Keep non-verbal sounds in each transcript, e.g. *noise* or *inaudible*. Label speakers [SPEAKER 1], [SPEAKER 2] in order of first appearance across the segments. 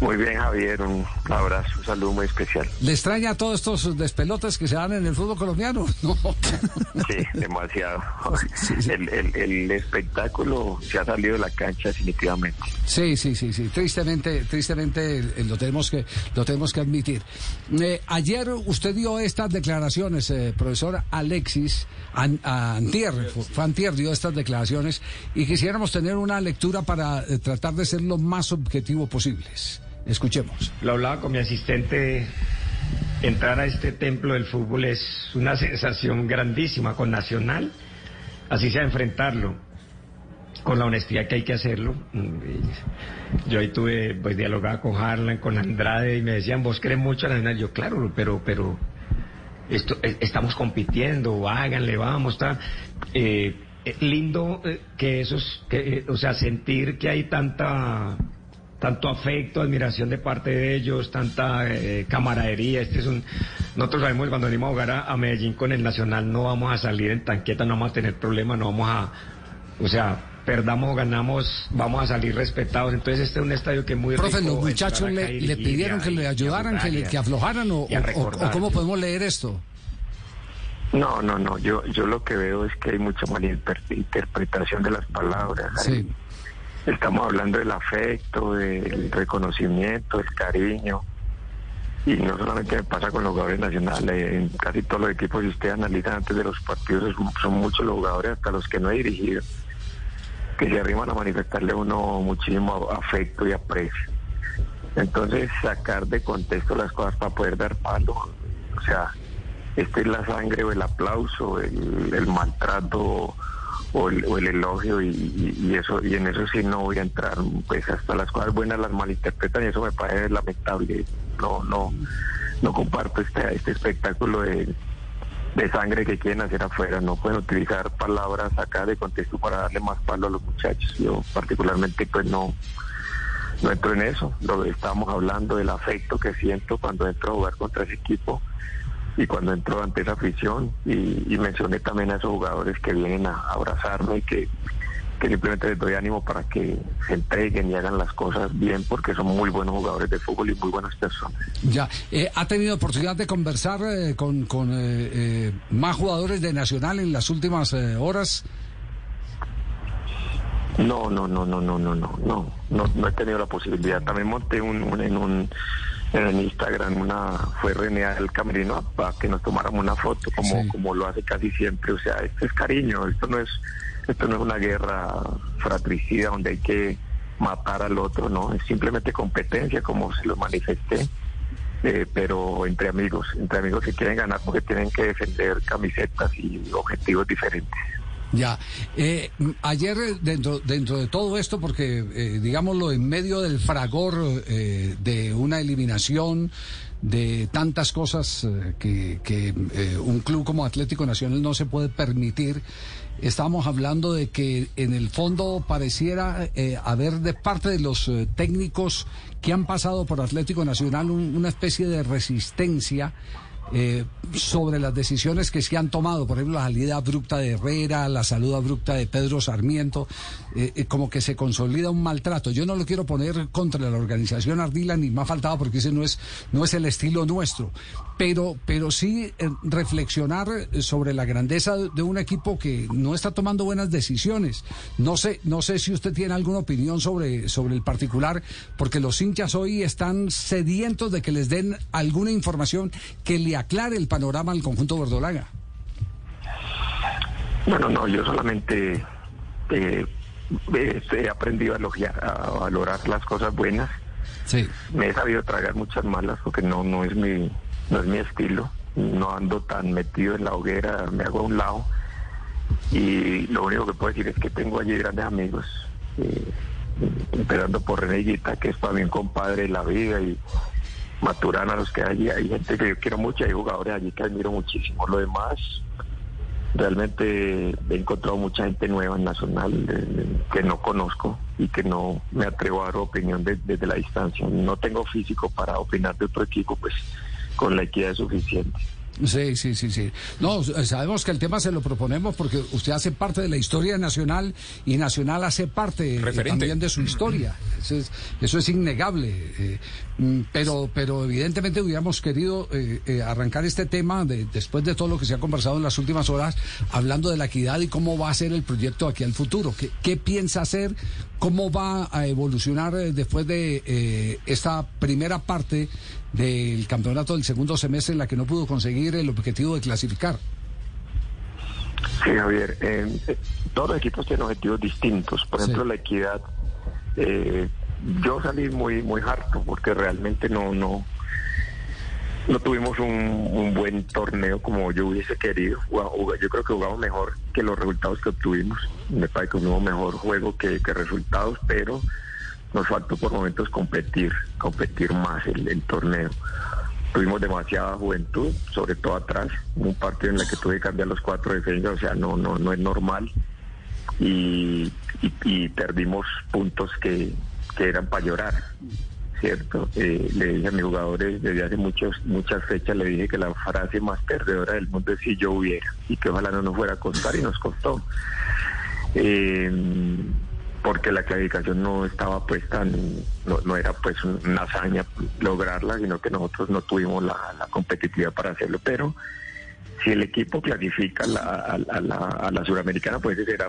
[SPEAKER 1] Muy bien, Javier, un abrazo, un saludo muy especial.
[SPEAKER 2] ¿Le extraña todos estos despelotes que se dan en el fútbol colombiano? *laughs* No.
[SPEAKER 1] Sí, demasiado. El, el, el, espectáculo se ha salido de la cancha definitivamente.
[SPEAKER 2] Sí, sí, sí, sí. Tristemente, tristemente eh, lo tenemos que, lo tenemos que admitir. Eh, ayer usted dio estas declaraciones, eh, profesor Alexis, an, Antier, fue Antier dio estas declaraciones y quisiéramos tener una lectura para eh, tratar de ser lo más objetivo Escuchemos.
[SPEAKER 3] Lo hablaba con mi asistente. Entrar a este templo del fútbol es una sensación grandísima con Nacional. Así sea enfrentarlo con la honestidad que hay que hacerlo. Yo ahí tuve, pues dialogaba con Harlan, con Andrade y me decían, vos crees mucho a Nacional. Yo, claro, pero, pero esto, estamos compitiendo, háganle, vamos, está. Eh, lindo eh, que esos, que, eh, o sea, sentir que hay tanta tanto afecto, admiración de parte de ellos, tanta eh, camaradería. Este es un, nosotros sabemos que cuando venimos a jugar a, a, Medellín con el Nacional no vamos a salir en tanqueta, no vamos a tener problemas, no vamos a, o sea, perdamos o ganamos, vamos a salir respetados. Entonces este es un estadio que muy
[SPEAKER 2] Profe, los muchachos le, le, pidieron que le ayudaran, que, le, que aflojaran o, o, o, cómo podemos leer esto.
[SPEAKER 1] No, no, no. Yo, yo lo que veo es que hay mucha malinterpretación de las palabras.
[SPEAKER 2] Sí.
[SPEAKER 1] Estamos hablando del afecto, del reconocimiento, del cariño. Y no solamente me pasa con los jugadores nacionales, en casi todos los equipos, si usted analiza antes de los partidos, son muchos los jugadores, hasta los que no he dirigido, que se arriman a manifestarle uno muchísimo afecto y aprecio. Entonces, sacar de contexto las cosas para poder dar palo, o sea, esta es la sangre o el aplauso, el maltrato o el, o el elogio y, eso y en eso sí no voy a entrar pues hasta las cosas buenas las malinterpretan y eso me parece lamentable. No no no comparto este este espectáculo de, de sangre que quieren hacer afuera. No pueden utilizar palabras acá de contexto para darle más palo a los muchachos. Yo particularmente pues no no entro en eso. Lo estábamos hablando del afecto que siento cuando entro a jugar contra ese equipo y cuando entró ante esa afición y, y, mencioné también a esos jugadores que vienen a abrazarme y que, que, simplemente les doy ánimo para que se entreguen y hagan las cosas bien porque son muy buenos jugadores de fútbol y muy buenas personas.
[SPEAKER 2] Ya, eh, ¿ha tenido oportunidad de conversar eh, con, con eh, más jugadores de Nacional en las últimas horas?
[SPEAKER 1] No, no, no, no, no, no, no, no, no, no he tenido la posibilidad. También monté un, un en un en Instagram una fue René al camerino para que nos tomáramos una foto como sí. como lo hace casi siempre o sea esto es cariño esto no es esto no es una guerra fratricida donde hay que matar al otro no es simplemente competencia como se lo manifesté eh, pero entre amigos entre amigos que quieren ganar porque tienen que defender camisetas y objetivos diferentes
[SPEAKER 2] ya, eh, ayer dentro, dentro de todo esto, porque eh, digámoslo, en medio del fragor eh, de una eliminación, de tantas cosas que, que un club como Atlético Nacional no se puede permitir, estamos hablando de que en el fondo pareciera haber de parte de los técnicos que han pasado por Atlético Nacional un, una especie de resistencia eh, sobre las decisiones que se han tomado, por ejemplo, la salida abrupta de Herrera, la salud abrupta de Pedro Sarmiento, eh, eh, como que se consolida un maltrato. Yo no lo quiero poner contra la organización Ardila, ni más faltaba, porque ese no es, no es el estilo nuestro, pero, pero sí reflexionar sobre la grandeza de un equipo que no está tomando buenas decisiones. No sé, no sé si usted tiene alguna opinión sobre, sobre el particular, porque los hinchas hoy están sedientos de que les den alguna información que le aclare el panorama al conjunto verdolaga.
[SPEAKER 1] Bueno, no, yo solamente eh, he aprendido a, elogiar, a valorar las cosas buenas.
[SPEAKER 2] Sí.
[SPEAKER 1] Me he sabido tragar muchas malas porque no, no es mi, no es mi estilo. No ando tan metido en la hoguera, me hago a un lado. Y lo único que puedo decir es que tengo allí grandes amigos eh, empezando por René Guita, que es también compadre de la vida, y Maturana, los que hay allí, hay gente que yo quiero mucho, hay jugadores allí que admiro muchísimo. Lo demás, realmente he encontrado mucha gente nueva en Nacional eh, que no conozco y que no me atrevo a dar opinión de- desde la distancia. No tengo físico para opinar de otro equipo, pues con la equidad es suficiente.
[SPEAKER 2] Sí, sí, sí, sí. No, sabemos que el tema se lo proponemos porque usted hace parte de la historia nacional y Nacional hace parte eh,
[SPEAKER 4] Referente.
[SPEAKER 2] también de su historia. Eso es, eso es innegable. eh, mm, pero, pero evidentemente hubiéramos querido eh, eh, arrancar este tema de- después de todo lo que se ha conversado en las últimas horas, hablando de la equidad y cómo va a ser el proyecto aquí al futuro. ¿Qué, qué piensa hacer? ¿Cómo va a evolucionar eh, después de eh, esta primera parte del campeonato del segundo semestre en la que no pudo conseguir el objetivo de clasificar?
[SPEAKER 1] Sí, Javier, eh, todos los equipos tienen objetivos distintos. Por
[SPEAKER 2] Sí.
[SPEAKER 1] ejemplo, la equidad, eh, yo salí muy muy harto porque realmente no no no tuvimos un, buen torneo como yo hubiese querido. Yo creo que jugamos mejor que los resultados que obtuvimos. Me parece que tuvimos mejor juego que, resultados, pero nos faltó por momentos competir, competir más el, el torneo. Tuvimos demasiada juventud, sobre todo atrás, un partido en el que tuve que cambiar los cuatro defensas, o sea, no, no, no es normal. Y perdimos puntos que, que eran para llorar, ¿cierto? Eh, le dije a mis jugadores desde hace muchos, muchas fechas, le dije que la frase más perdedora del mundo es si yo hubiera, y que ojalá no nos fuera a costar, y nos costó. Eh, porque la clasificación no estaba pues tan, no, era pues una hazaña lograrla, sino que nosotros no tuvimos la, competitividad para hacerlo, pero si el equipo clasifica a la, a la, a la suramericana, pues ese será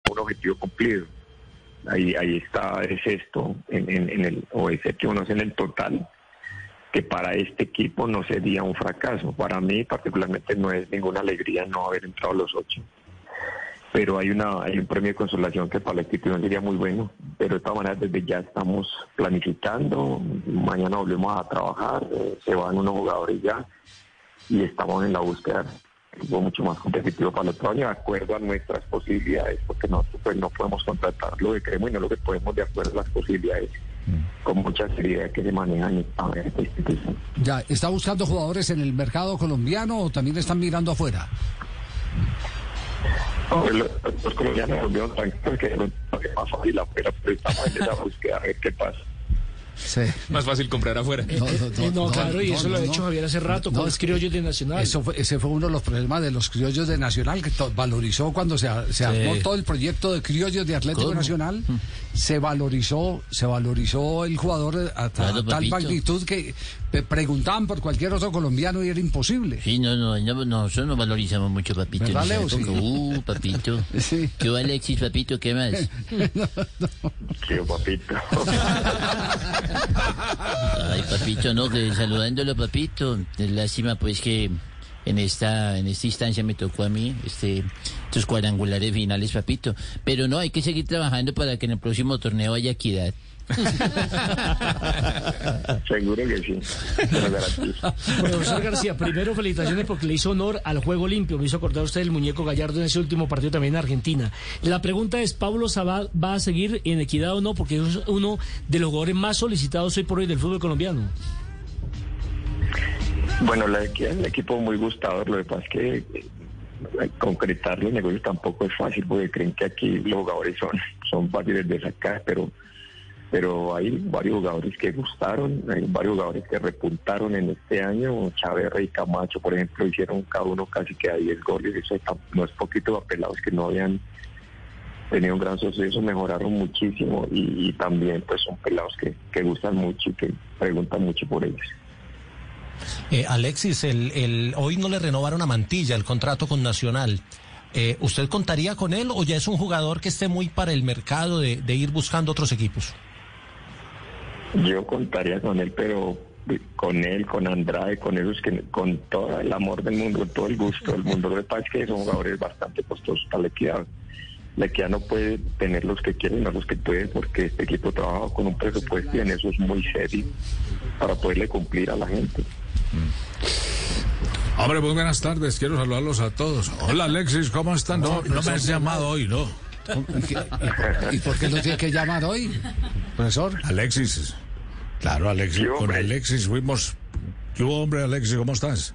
[SPEAKER 1] Objetivo cumplido. Ahí, ahí está, es esto, en, en, en el, o es que uno es en el total, que para este equipo no sería un fracaso. Para mí particularmente no es ninguna alegría no haber entrado los ocho. Pero hay una hay un premio de consolación que para la institución sería muy bueno. Pero de todas maneras desde ya estamos planificando, mañana volvemos a trabajar, eh, se van unos jugadores ya y estamos en la búsqueda equipo mucho más competitivo para el otro año de acuerdo a nuestras posibilidades, porque nosotros pues, no podemos contratar lo que queremos y no lo que podemos de acuerdo a las posibilidades con mucha seriedad que se manejan en esta- institución.
[SPEAKER 2] Ya, ¿está buscando jugadores en el mercado colombiano o también están mirando afuera?
[SPEAKER 1] No, lo- los colombianos volvieron tranquilos que no es más fácil afuera, pero estamos en esa búsqueda a ver qué pasa.
[SPEAKER 2] Sí. *laughs*
[SPEAKER 4] Más fácil comprar afuera.
[SPEAKER 2] No, no,
[SPEAKER 5] Eh, no, claro, y eso lo ha hecho Javier hace rato con los criollos de Nacional.
[SPEAKER 2] Eso fue, ese fue uno de los problemas de los criollos de Nacional, que to- valorizó cuando se, se armó todo el proyecto de criollos de Atlético Nacional, se valorizó, se valorizó el jugador a, ta-
[SPEAKER 6] Claro,
[SPEAKER 2] tal magnitud que preguntaban por cualquier otro colombiano y era imposible.
[SPEAKER 6] Sí, no, no, no, nosotros nos valorizamos mucho, papito.
[SPEAKER 2] ¿Verdad, Leo? Sí.
[SPEAKER 6] Uh, papito. *laughs*
[SPEAKER 2] Sí.
[SPEAKER 6] ¿Qué va, Alexis, papito? ¿Qué más? *laughs*
[SPEAKER 1] Qué papito. *laughs*
[SPEAKER 6] Ay, papito, no, que saludándolo, papito. Lástima, pues, que en esta, en esta instancia me tocó a mí, este, estos cuadrangulares finales, papito. Pero no, hay que seguir trabajando para que en el próximo torneo haya equidad. *laughs*
[SPEAKER 1] Seguro que sí.
[SPEAKER 5] Profesor García, primero felicitaciones porque le hizo honor al juego limpio. Me hizo acordar usted el muñeco Gallardo en ese último partido también en Argentina. La pregunta es, ¿Pablo Sabá va a seguir en equidad o no? Porque es uno de los jugadores más solicitados hoy por hoy del fútbol colombiano.
[SPEAKER 1] Bueno, la un equipo muy gustador, lo que pasa es que eh, concretar los negocios tampoco es fácil porque creen que aquí los jugadores son, son fáciles de sacar, pero pero hay varios jugadores que gustaron, hay varios jugadores que repuntaron en este año, Chaverra y Camacho, por ejemplo, hicieron cada uno casi que a 10 goles, eso no es poquito a pelados que no habían tenido un gran suceso, mejoraron muchísimo y, y también pues son pelados que, que gustan mucho y que preguntan mucho por ellos.
[SPEAKER 7] Eh, Alexis, el, hoy no le renovaron a Mantilla el contrato con Nacional.
[SPEAKER 4] Eh, ¿Usted contaría con él o ya es un jugador que esté muy para el mercado de, ir buscando otros equipos?
[SPEAKER 1] Yo contaría con él, pero con él, con Andrade, con esos que con todo el amor del mundo, con todo el gusto del mundo. Lo que pasa es que son jugadores bastante costosos para la equidad. La equidad no puede tener los que quieren, no los que pueden, porque este equipo trabaja con un presupuesto y en eso es muy serio para poderle cumplir a la gente.
[SPEAKER 7] Hombre, muy buenas tardes. Quiero saludarlos a todos. Hola, Alexis, ¿cómo están? No, no me has llamado hoy, ¿no?
[SPEAKER 2] ¿Y por qué no tiene que llamar hoy, profesor?
[SPEAKER 7] Alexis. Claro, Alexis. Con Alexis fuimos. ¿Qué hubo, hombre, Alexis? ¿Cómo estás?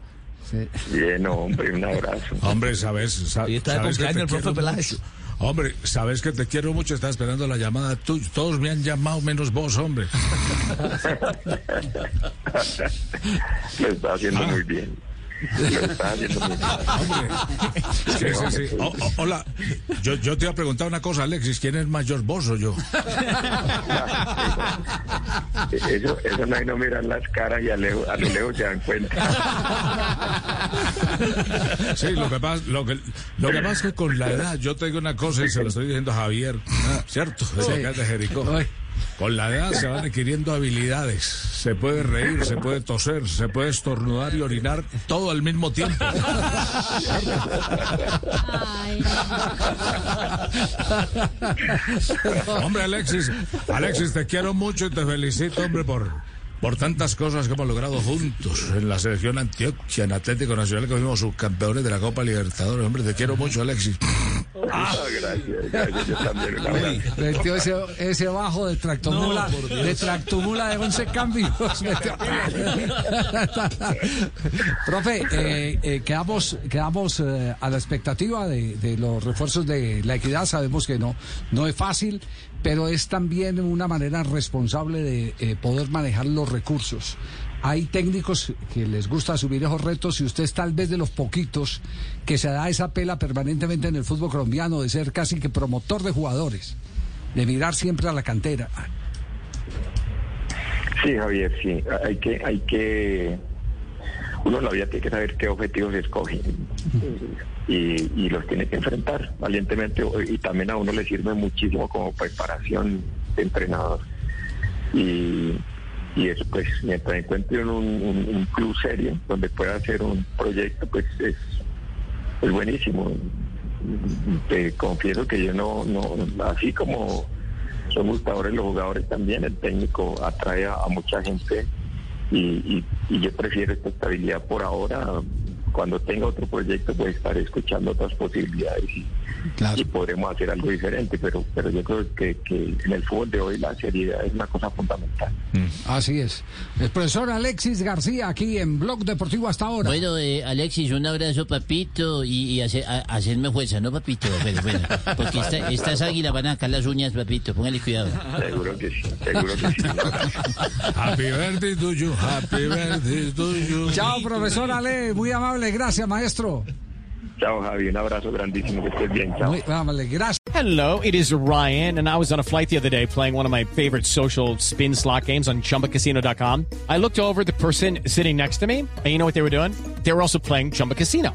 [SPEAKER 1] Bien, hombre, un abrazo.
[SPEAKER 7] Hombre, sabes, sa-
[SPEAKER 4] Y está de cumpleaños el profe Peláez.
[SPEAKER 7] Hombre, sabes que te quiero mucho, estaba esperando la llamada tuya. Todos me han llamado menos vos, hombre. *laughs*
[SPEAKER 1] Lo está haciendo haciendo muy bien.
[SPEAKER 7] Sí, sí, sí. Hola, yo, yo te iba a preguntar una cosa, Alexis. ¿Quién es mayor, vos o yo?
[SPEAKER 1] Eso, eso no hay no mirar las caras y a, lejos- a lo lejos se dan cuenta.
[SPEAKER 7] Sí, lo que pasa, lo que, lo que pasa es que con la edad, yo te digo una cosa y se lo estoy diciendo a Javier, ¿cierto?
[SPEAKER 2] Sí.
[SPEAKER 7] De acá de Jericó. Con la edad se van adquiriendo habilidades. Se puede reír, se puede toser, se puede estornudar y orinar todo al mismo tiempo. *laughs* Hombre, Alexis, Alexis, te quiero mucho y te felicito, hombre, por, por tantas cosas que hemos logrado juntos en la selección Antioquia, en Atlético Nacional, que fuimos subcampeones de la Copa Libertadores. Hombre, te quiero mucho, Alexis.
[SPEAKER 1] Ah, gracias, *laughs* gracias, yo también.
[SPEAKER 2] Metió ese, ese bajo de tractomula,
[SPEAKER 7] No,
[SPEAKER 2] de tractomula de 11 cambios. *laughs* Profe, eh, eh, quedamos, quedamos eh, a la expectativa de, de los refuerzos de la equidad. Sabemos que no, no es fácil, pero es también una manera responsable de eh, poder manejar los recursos. Hay técnicos que les gusta asumir esos retos y usted es tal vez de los poquitos que se da esa pela permanentemente en el fútbol colombiano de ser casi que promotor de jugadores, de mirar siempre a la cantera.
[SPEAKER 1] Sí, Javier, sí. Hay que, hay que, uno en la vida tiene que saber qué objetivos escoge y, y los tiene que enfrentar valientemente y también a uno le sirve muchísimo como preparación de entrenador. Y, y eso pues mientras encuentre un, club serio donde pueda hacer un proyecto pues es, es buenísimo. Te confieso que yo no, no, así como son gustadores los jugadores también, el técnico atrae a, mucha gente y yo prefiero esta estabilidad por ahora. Cuando tenga otro proyecto pues estaré escuchando otras posibilidades y, y podremos hacer algo diferente, pero, pero yo creo que, que en el fútbol de hoy la seriedad es una cosa fundamental.
[SPEAKER 2] Así es. El profesor Alexis García aquí en Blog Deportivo hasta ahora.
[SPEAKER 6] Bueno, eh, Alexis, un abrazo, papito, y, y hace- a- hacerme fuerza, ¿no, papito? Bueno, bueno, porque esta- estas águilas van a sacar las uñas, papito, póngale cuidado.
[SPEAKER 1] Seguro que sí, seguro que sí.
[SPEAKER 7] Happy birthday to you, happy birthday to you.
[SPEAKER 2] Chao, profesor Ale, muy amable, gracias, maestro.
[SPEAKER 1] Chao, Javi, un abrazo grandísimo, que estés bien, chao.
[SPEAKER 2] Muy ah, amable, gracias.
[SPEAKER 8] Hello, it is Ryan, and I was on a flight the other day playing one of my favorite social spin slot games on chumbacasino.com. I looked over the person sitting next to me, and you know what they were doing? They were also playing Chumba Casino.